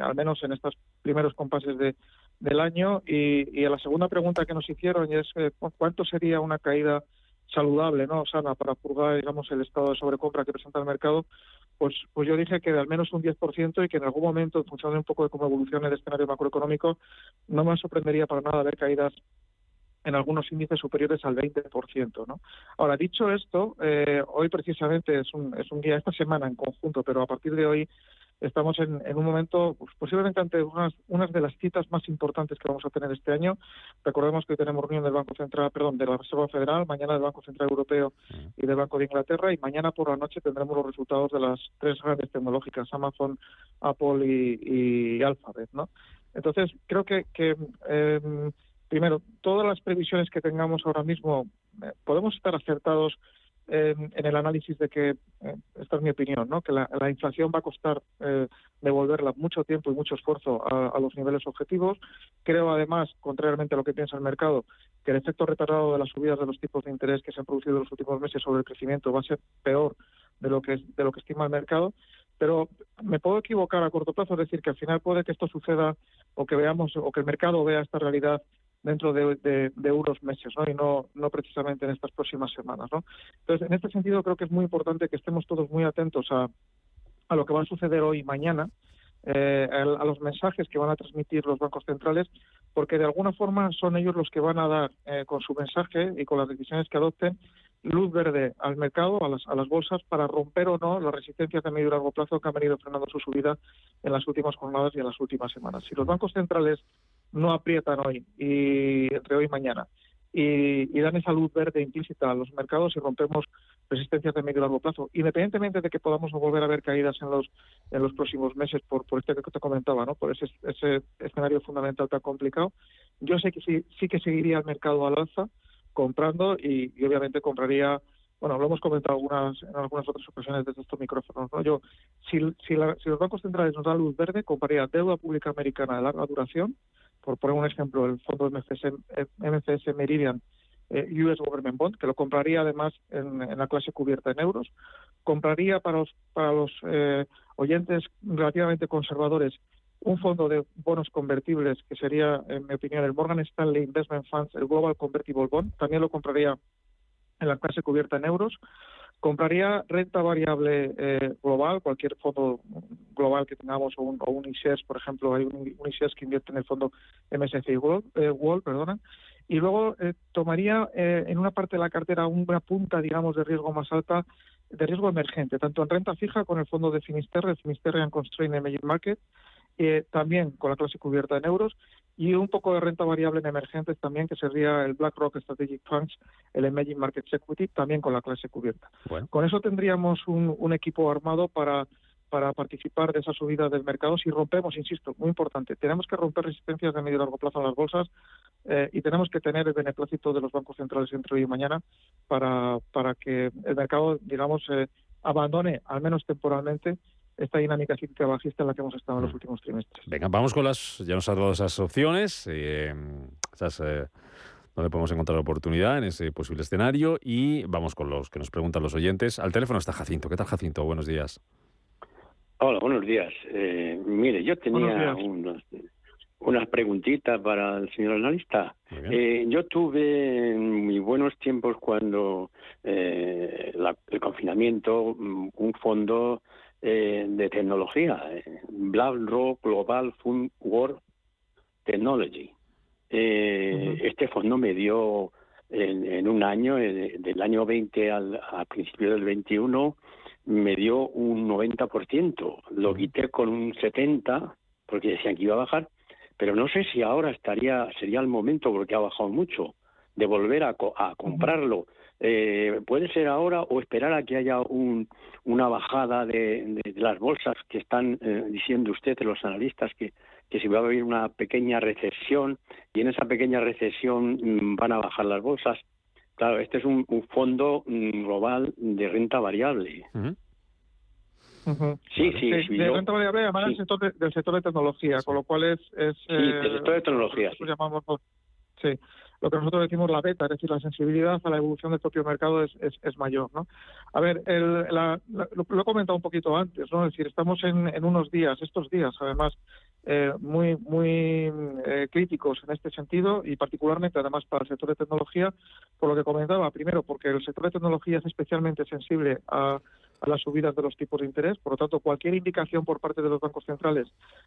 Speaker 13: al menos en estos primeros compases de, del año. Y, la segunda pregunta que nos hicieron es eh, cuánto sería una caída saludable, no sana, para purgar, digamos, el estado de sobrecompra que presenta el mercado, pues, pues yo dije que de al menos un 10% y que en algún momento, en función de un poco de cómo evolucione el escenario macroeconómico, no me sorprendería para nada ver caídas en algunos índices superiores al 20%. ¿no? Ahora, dicho esto, eh, hoy precisamente es un, es un día, esta semana en conjunto, pero a partir de hoy estamos en, un momento pues, posiblemente ante unas, unas de las citas más importantes que vamos a tener este año. Recordemos que hoy tenemos reunión del Banco Central, perdón, de la Reserva Federal, mañana del Banco Central Europeo y del Banco de Inglaterra, y mañana por la noche tendremos los resultados de las tres grandes tecnológicas, Amazon, Apple y, y Alphabet. ¿no? Entonces, creo que, que eh, primero, todas las previsiones que tengamos ahora mismo, eh, podemos estar acertados en, el análisis de que, eh, esta es mi opinión, ¿no? que la, inflación va a costar eh, devolverla mucho tiempo y mucho esfuerzo a, los niveles objetivos. Creo, además, contrariamente a lo que piensa el mercado, que el efecto retardado de las subidas de los tipos de interés que se han producido en los últimos meses sobre el crecimiento va a ser peor de lo que, de lo que estima el mercado pero me puedo equivocar a corto plazo, es decir, que al final puede que esto suceda o que veamos o que el mercado vea esta realidad dentro de, unos meses ¿no? y no, precisamente en estas próximas semanas. ¿no? Entonces, en este sentido, creo que es muy importante que estemos todos muy atentos a, a lo que va a suceder hoy y mañana, eh, a los mensajes que van a transmitir los bancos centrales, porque de alguna forma son ellos los que van a dar eh, con su mensaje y con las decisiones que adopten luz verde al mercado, a las, a las bolsas, para romper o no las resistencias de medio y largo plazo que han venido frenando su subida en las últimas jornadas y en las últimas semanas. Si los bancos centrales no aprietan hoy y entre hoy y mañana y, dan esa luz verde implícita a los mercados y rompemos resistencias de medio y largo plazo, independientemente de que podamos volver a ver caídas en los en los próximos meses por, por este que te comentaba, ¿no? por ese, ese escenario fundamental tan complicado, yo sé que sí, sí que seguiría el mercado al alza comprando y, obviamente compraría bueno, lo hemos comentado algunas, en algunas otras ocasiones desde estos micrófonos. ¿no? Yo, si, si, si los bancos centrales nos dan luz verde, compraría deuda pública americana de larga duración, por poner un ejemplo, el fondo MFS, MFS Meridian eh, US Government Bond, que lo compraría además en, la clase cubierta en euros. Compraría para los, para los eh, oyentes relativamente conservadores un fondo de bonos convertibles que sería, en mi opinión, el Morgan Stanley Investment Funds, el Global Convertible Bond. También lo compraría en la clase cubierta en euros. Compraría renta variable eh, global, cualquier fondo global que tengamos, o un, o un ICES, por ejemplo, hay un, un ICES que invierte en el fondo MSCI World, eh, perdona, y luego eh, tomaría eh, en una parte de la cartera una punta, digamos, de riesgo más alta, de riesgo emergente, tanto en renta fija con el fondo de Finisterre, Finisterre and Constrained Emerging Market, eh, también con la clase cubierta en euros, y un poco de renta variable en emergentes también, que sería el BlackRock Strategic Funds, el Emerging Markets Equity, también con la clase cubierta. Con eso tendríamos un, equipo armado para para participar de esa subida del mercado si rompemos, insisto, muy importante, tenemos que romper resistencias de medio y largo plazo en las bolsas eh, y tenemos que tener el beneplácito de los bancos centrales entre hoy y mañana para, para que el mercado, digamos, eh, abandone, al menos temporalmente, esta dinámica cíclica bajista en la que hemos estado en los mm. últimos trimestres.
Speaker 4: Venga, vamos con las, ya nos ha dado esas opciones, eh, esas, eh, donde podemos encontrar oportunidad en ese posible escenario y vamos con los que nos preguntan los oyentes. Al teléfono está Jacinto. ¿Qué tal, Jacinto? Buenos días.
Speaker 14: Hola, buenos días. Eh, mire, yo tenía unas preguntitas para el señor analista. yo tuve mis buenos tiempos cuando el confinamiento mm, un fondo eh, de tecnología, eh, BlackRock Global Fund World Technology. Eh, este fondo me dio en, un año, del año 20 al, principio del 21, me dio un 90%. Lo quité con un 70% porque decían que iba a bajar, pero no sé si ahora estaría sería el momento porque ha bajado mucho de volver a, a comprarlo. Eh, ¿Puede ser ahora o esperar a que haya un, una bajada de, las bolsas que están eh, diciendo ustedes, los analistas, que, que si va a haber una pequeña recesión y en esa pequeña recesión mm, van a bajar las bolsas? Claro, este es un, fondo mm, global de renta variable. Sí, sí,
Speaker 13: sí. De, renta variable, además del, sector de, del sector de tecnología, con lo cual es... es
Speaker 14: sí, del sector de tecnología.
Speaker 13: sí. llamamos, sí lo que nosotros decimos la beta, es decir, la sensibilidad a la evolución del propio mercado es, es, mayor. ¿no? A ver, el, lo, he comentado un poquito antes, ¿no? es decir, estamos en, en unos días, estos días además, eh, muy, muy eh, críticos en este sentido y particularmente además para el sector de tecnología, por lo que comentaba, primero porque el sector de tecnología es especialmente sensible a a las subidas de los tipos de interés. Por lo tanto, cualquier indicación por parte de los bancos centrales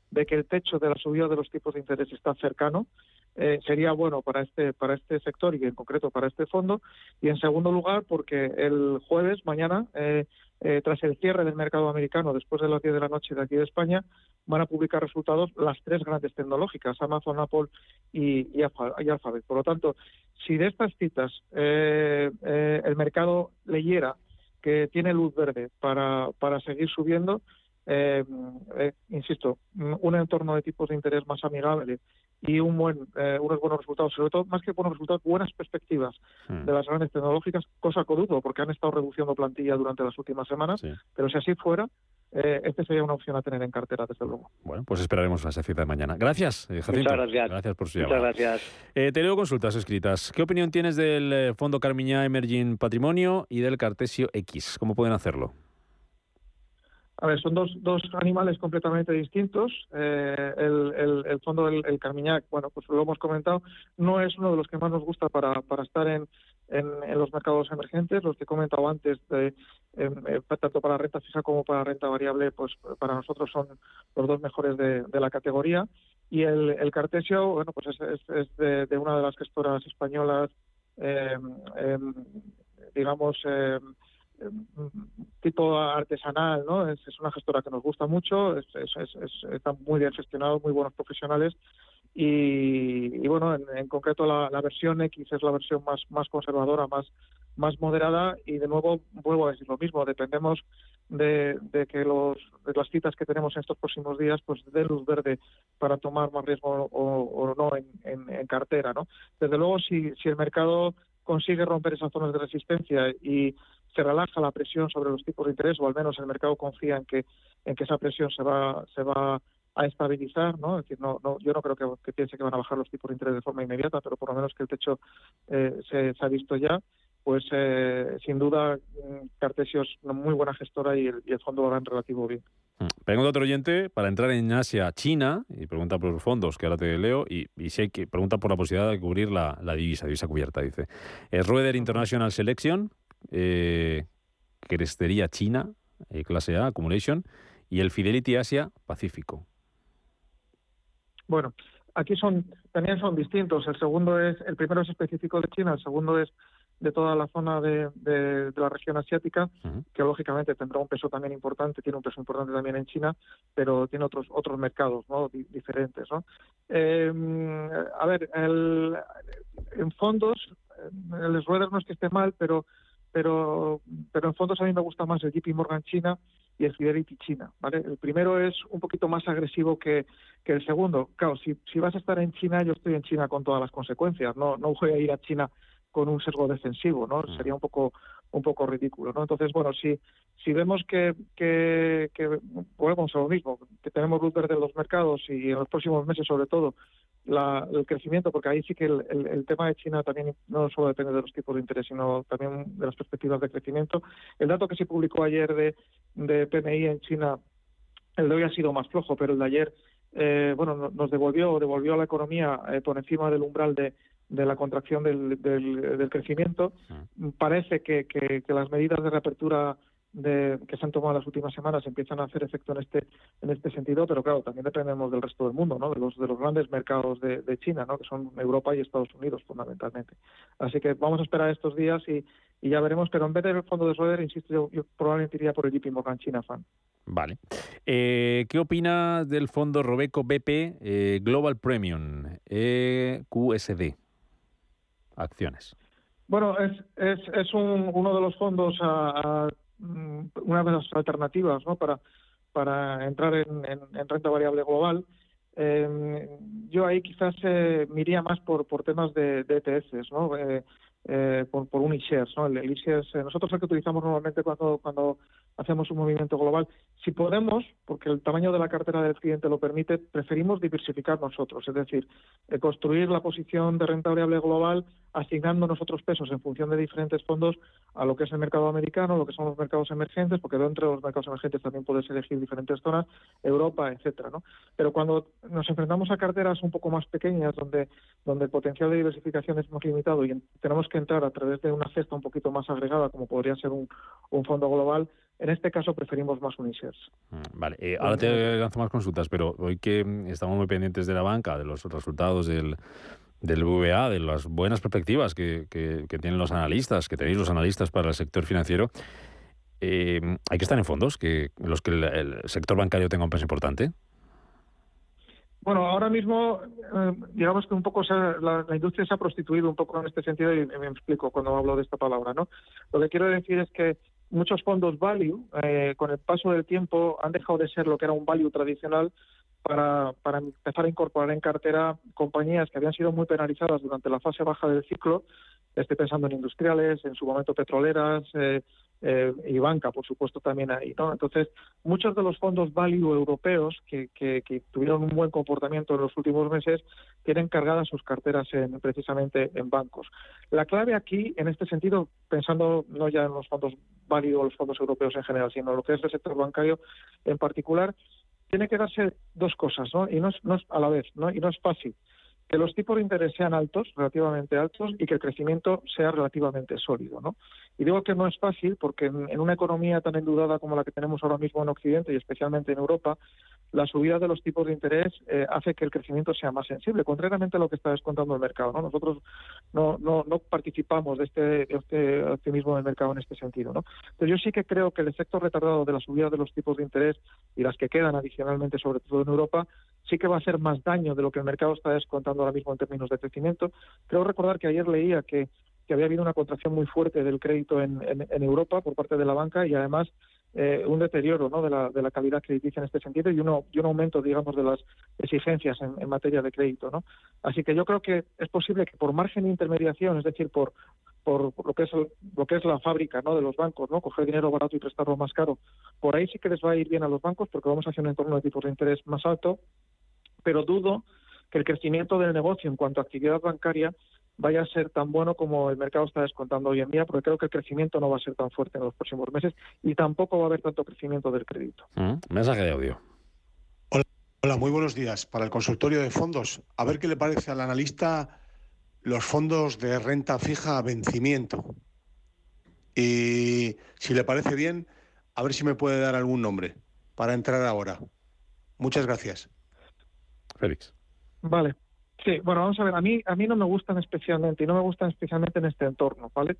Speaker 13: de que el techo de la subida de los tipos de interés está cercano eh, sería bueno para este para este sector y en concreto para este fondo. Y en segundo lugar, porque el jueves, mañana, eh, eh, tras el cierre del mercado americano, después de las 10 de la noche de aquí de España, van a publicar resultados las tres grandes tecnológicas, Amazon, Apple y, y, Alphabet. Por lo tanto, si de estas citas el mercado leyera que tiene luz verde para, para seguir subiendo, eh, eh, insisto, un entorno de tipos de interés más amigable y un buen, eh, unos buenos resultados, sobre todo más que buenos resultados, buenas perspectivas hmm. de las grandes tecnológicas, cosa que dudo porque han estado reduciendo plantilla durante las últimas semanas, pero si así fuera, eh, este sería una opción a tener en cartera, desde luego.
Speaker 4: Bueno, pues esperaremos a esa cita de mañana. Gracias,
Speaker 14: Jacinto. Muchas gracias.
Speaker 4: Gracias por su
Speaker 14: llamada. Muchas gracias.
Speaker 4: te leo consultas escritas. ¿Qué opinión tienes del Fondo Carmiñá Emerging Patrimonio y del Cartesio X? ¿Cómo pueden hacerlo?
Speaker 13: A ver, son dos, dos animales completamente distintos. Eh, el, el, fondo del el Carmiñac, bueno, pues lo hemos comentado, no es uno de los que más nos gusta para, para estar en, en, los mercados emergentes, los que he comentado antes, de, em, eh, tanto para renta fija como para renta variable, pues para nosotros son los dos mejores de, la categoría. Y el, el, Cartesio, bueno, pues es, es, de, una de las gestoras españolas, em, digamos, tipo artesanal, ¿no? Es, una gestora que nos gusta mucho, es, está muy bien gestionado, muy buenos profesionales y, bueno, en, concreto la, versión X es la versión más, más conservadora, más, más moderada y de nuevo vuelvo a decir lo mismo, dependemos de, que los, de las citas que tenemos en estos próximos días pues dé luz verde para tomar más riesgo o, no en, cartera, ¿no? Desde luego si, si el mercado consigue romper esas zonas de resistencia y se relaja la presión sobre los tipos de interés o al menos el mercado confía en que en que esa presión se va se va a estabilizar, ¿no? Es decir, no, no, yo no creo que, piense que van a bajar los tipos de interés de forma inmediata, pero por lo menos que el techo eh, se, ha visto ya, pues eh, sin duda mm, Cartesio es una muy buena gestora y el, fondo va en relativo bien.
Speaker 4: Pregunta otro oyente, para entrar en Asia, China, y pregunta por los fondos, que ahora te leo, y, si hay que, pregunta por la posibilidad de cubrir la, divisa, divisa cubierta, dice. Es Rueder International Selection, eh, Crestería China, eh, clase A, Accumulation, y el Fidelity Asia Pacífico.
Speaker 13: Bueno, aquí son también son distintos. El segundo es, el primero es específico de China, el segundo es de toda la zona de, de, la región asiática, que lógicamente tendrá un peso también importante, tiene un peso importante también en China, pero tiene otros otros mercados ¿no? diferentes. ¿no? Em, a ver, el, en fondos, el Schroeder no es que esté mal, pero pero, pero en fondos a mí me gusta más el JP Morgan China y el Fidelity China. ¿vale? El primero es un poquito más agresivo que, que el segundo. Claro, si, si vas a estar en China, yo estoy en China con todas las consecuencias. No, no voy a ir a China con un sesgo defensivo, ¿no? Mm. Sería un poco un poco ridículo, ¿no? Entonces, bueno, si si vemos que que, que volvemos a lo mismo, que tenemos luz verde en los mercados y en los próximos meses, sobre todo, la, el crecimiento, porque ahí sí que el, el, tema de China también no solo depende de los tipos de interés, sino también de las perspectivas de crecimiento. El dato que se publicó ayer de, de PMI en China, el de hoy ha sido más flojo, pero el de ayer, eh, bueno, nos devolvió, devolvió a la economía eh, por encima del umbral de de la contracción del, del, crecimiento. Parece que, que, las medidas de reapertura de, que se han tomado las últimas semanas empiezan a hacer efecto en este en este sentido, pero claro, también dependemos del resto del mundo, ¿no? de, los, de los grandes mercados de, de China, ¿no? que son Europa y Estados Unidos fundamentalmente. Así que vamos a esperar estos días y, y ya veremos, pero en vez del fondo de Schroeder, insisto, yo, probablemente iría por el JP Morgan China Fan.
Speaker 4: Vale. Eh, ¿Qué opinas del fondo Robeco BP eh, Global Premium EQSD? acciones?
Speaker 13: Bueno, es, es, es un, uno de los fondos, a, una de las alternativas ¿no? para, entrar en, renta variable global. Eh, yo ahí quizás eh, miría más por, por temas de, de ETFs, ¿no? Eh, eh, por, un iShares. ¿no? El, iShares, eh, nosotros el que utilizamos normalmente cuando, cuando hacemos un movimiento global, si podemos, porque el tamaño de la cartera del cliente lo permite, preferimos diversificar nosotros, es decir, eh, construir la posición de renta variable global asignando nosotros pesos en función de diferentes fondos a lo que es el mercado americano, lo que son los mercados emergentes, porque dentro de los mercados emergentes también puedes elegir diferentes zonas, Europa, etcétera, ¿no? Pero cuando nos enfrentamos a carteras un poco más pequeñas, donde, donde el potencial de diversificación es más limitado y tenemos que entrar a través de una cesta un poquito más agregada, como podría ser un, fondo global, en este caso preferimos más un
Speaker 4: mm, Vale, eh, ahora te lanzo más consultas, pero hoy que estamos muy pendientes de la banca, de los resultados del, del VA, de las buenas perspectivas que, que, tienen los analistas, que tenéis los analistas para el sector financiero, eh, hay que estar en fondos, que los que el sector bancario tenga un peso importante.
Speaker 13: Bueno, ahora mismo, eh, digamos que un poco la, industria se ha prostituido un poco en este sentido y me explico cuando hablo de esta palabra, ¿no? Lo que quiero decir es que muchos fondos value, eh, con el paso del tiempo, han dejado de ser lo que era un value tradicional para empezar a incorporar en cartera compañías que habían sido muy penalizadas durante la fase baja del ciclo. Estoy pensando en industriales, en su momento petroleras, eh, eh, y banca, por supuesto, también ahí. ¿no? Entonces, muchos de los fondos value europeos que, que, tuvieron un buen comportamiento en los últimos meses tienen cargadas sus carteras en, precisamente en bancos. La clave aquí, en este sentido, pensando no ya en los fondos value o los fondos europeos en general, sino lo que es el sector bancario en particular, tiene que darse dos cosas, ¿no? Y no es, no es a la vez, ¿no? Y no es fácil. Que los tipos de interés sean altos, relativamente altos, y que el crecimiento sea relativamente sólido. ¿no? Y digo que no es fácil porque en, una economía tan endudada como la que tenemos ahora mismo en Occidente y especialmente en Europa, la subida de los tipos de interés eh, hace que el crecimiento sea más sensible, contrariamente a lo que está descontando el mercado. ¿no? Nosotros no, participamos de este, de este optimismo del mercado en este sentido. ¿no? Pero yo sí que creo que el efecto retardado de la subida de los tipos de interés y las que quedan adicionalmente, sobre todo en Europa, sí que va a hacer más daño de lo que el mercado está descontando ahora mismo en términos de crecimiento. Creo recordar que ayer leía que, había habido una contracción muy fuerte del crédito en, Europa por parte de la banca y además eh, un deterioro ¿no? de, la, de la calidad crediticia en este sentido y, uno, y un aumento, digamos, de las exigencias en, materia de crédito. ¿no? Así que yo creo que es posible que por margen de intermediación, es decir, por, lo que es lo que es la fábrica de los bancos, ¿no? coger dinero barato y prestarlo más caro, por ahí sí que les va a ir bien a los bancos porque vamos hacia un entorno de tipos de interés más alto, pero dudo que el crecimiento del negocio en cuanto a actividad bancaria vaya a ser tan bueno como el mercado está descontando hoy en día, porque creo que el crecimiento no va a ser tan fuerte en los próximos meses y tampoco va a haber tanto crecimiento del crédito.
Speaker 4: Mm, mensaje de audio.
Speaker 15: Hola, hola, muy buenos días. Para el consultorio de fondos, a ver qué le parece al analista los fondos de renta fija a vencimiento. Y si le parece bien, a ver si me puede dar algún nombre para entrar ahora. Muchas gracias.
Speaker 4: Félix.
Speaker 13: Vale. Sí, bueno, vamos a ver, a mí, a mí no me gustan especialmente y no me gustan especialmente en este entorno, ¿vale?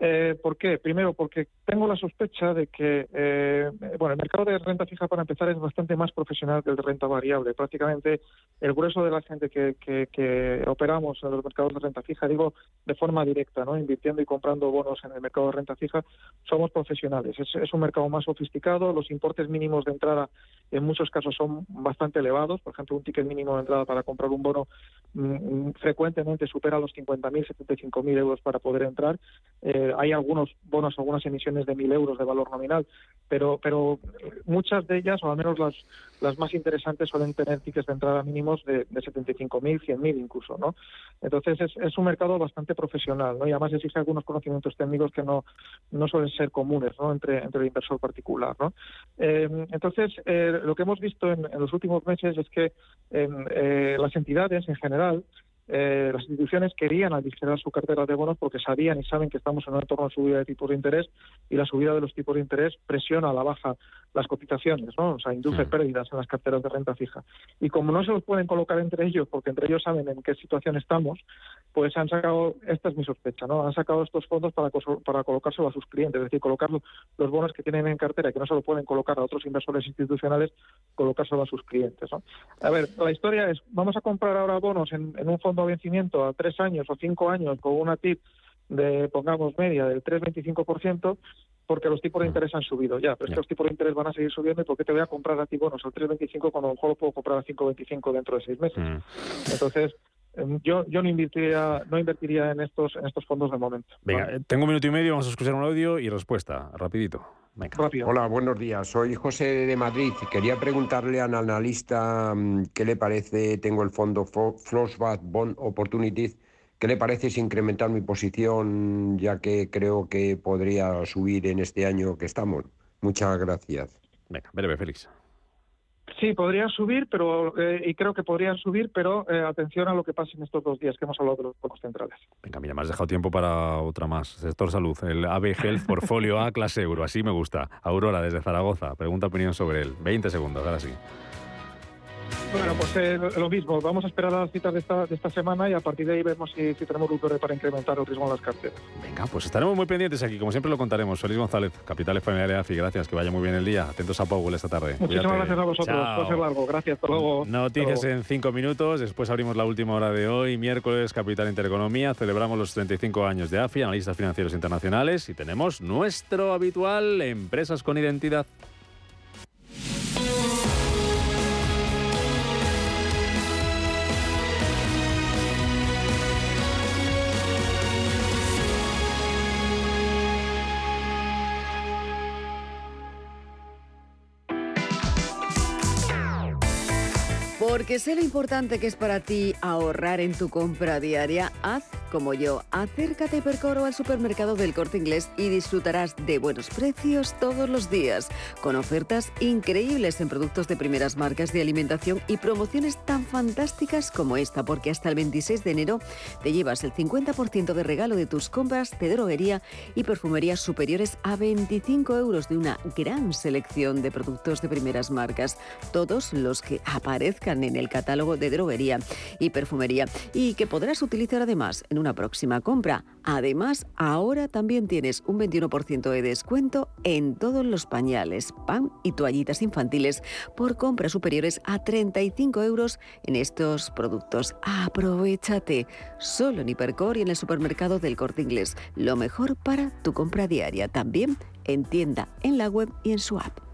Speaker 13: Eh, ¿Por qué? Primero, porque tengo la sospecha de que, eh, bueno, el mercado de renta fija para empezar es bastante más profesional que el de renta variable. Prácticamente el grueso de la gente que, que, operamos en los mercados de renta fija, digo de forma directa, ¿no? Invirtiendo y comprando bonos en el mercado de renta fija, somos profesionales. Es, un mercado más sofisticado, los importes mínimos de entrada en muchos casos son bastante elevados. Por ejemplo, un ticket mínimo de entrada para comprar un bono mm, frecuentemente supera los 50.000, 75.000 euros para poder entrar. Eh, hay algunos bonos, algunas emisiones de 1.000 euros de valor nominal, pero, pero muchas de ellas, o al menos las, las más interesantes, suelen tener tickets de entrada mínimos de, de 75.000, 100.000 incluso, ¿no? Entonces es, un mercado bastante profesional, ¿no? Y además existen algunos conocimientos técnicos que no, no suelen ser comunes, ¿no? Entre, entre el inversor particular, ¿no? Eh, entonces, eh, lo que hemos visto en, los últimos meses es que eh, las entidades en general eh, las instituciones querían aligerar su cartera de bonos porque sabían y saben que estamos en un entorno de subida de tipos de interés y la subida de los tipos de interés presiona a la baja las cotizaciones, ¿no? O sea, induce pérdidas en las carteras de renta fija. Y como no se los pueden colocar entre ellos, porque entre ellos saben en qué situación estamos, pues han sacado, esta es mi sospecha, ¿no? Han sacado estos fondos para, para colocárselo a sus clientes, es decir, colocar los bonos que tienen en cartera y que no se lo pueden colocar a otros inversores institucionales, colocárselo a sus clientes, ¿no? A ver, la historia es, vamos a comprar ahora bonos en, en un fondo vencimiento a tres años o cinco años con una TIP de, pongamos, media del 3,25%, porque los tipos de interés han subido ya, pero estos tipos de interés van a seguir subiendo y ¿por qué te voy a comprar a ti bonos al 3,25 cuando a lo mejor lo puedo comprar a 5,25 dentro de seis meses? Mm. Entonces, yo, yo no invertiría, no invertiría en estos, en estos fondos de momento.
Speaker 4: Venga, tengo un minuto y medio, vamos a escuchar un audio y respuesta, rapidito.
Speaker 16: Hola, buenos días. Soy José de Madrid. Quería preguntarle al analista mm, qué le parece, tengo el fondo Flashback Bond Opportunities, qué le parece si incrementar mi posición, ya que creo que podría subir en este año que estamos. Muchas gracias.
Speaker 4: Venga, breve, Félix.
Speaker 13: Sí, podrían subir, pero eh, y creo que podrían subir, pero eh, atención a lo que pasa en estos dos días que hemos hablado de los bancos centrales.
Speaker 4: Venga, mira, me has dejado tiempo para otra más. Sector salud, el AB Health Portfolio A clase euro, así me gusta. Aurora, desde Zaragoza, pregunta opinión sobre él. 20 segundos, ahora sí.
Speaker 13: Bueno, pues eh, lo mismo. Vamos a esperar a las citas de esta, de esta semana y a partir de ahí vemos si, tenemos luz para incrementar el riesgo en las carteras.
Speaker 4: Venga, pues estaremos muy pendientes aquí. Como siempre lo contaremos. Feliz González, Capital Familiar de AFI. Gracias, que vaya muy bien el día. Atentos a Powell esta tarde.
Speaker 13: Muchísimas gracias a vosotros. Ser largo. Gracias. Hasta luego.
Speaker 4: Noticias en cinco minutos. Después abrimos la última hora de hoy. Miércoles, Capital Intereconomía. Celebramos los 35 años de AFI, analistas financieros internacionales. Y tenemos nuestro habitual Empresas con Identidad.
Speaker 17: Porque sé lo importante que es para ti ahorrar en tu compra diaria, haz como yo, acércate a Hipercor o al supermercado del Corte Inglés y disfrutarás de buenos precios todos los días, con ofertas increíbles en productos de primeras marcas de alimentación y promociones tan fantásticas como esta, porque hasta el 26 de enero te llevas el 50% de regalo de tus compras de droguería y perfumería superiores a 25 euros de una gran selección de productos de primeras marcas, todos los que aparezcan en el catálogo de droguería y perfumería y que podrás utilizar además en una próxima compra. Además, ahora también tienes un 21% de descuento en todos los pañales, pan y toallitas infantiles por compras superiores a 35 euros en estos productos. Aprovechate solo en Hipercor y en el supermercado del Corte Inglés. Lo mejor para tu compra diaria. También en tienda, en la web y en su app.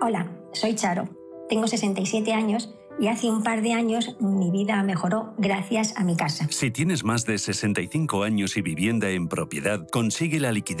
Speaker 18: Hola, soy Charo. Tengo 67 años y hace un par de años mi vida mejoró gracias a mi casa.
Speaker 10: Si tienes más de 65 años y vivienda en propiedad, consigue la liquidez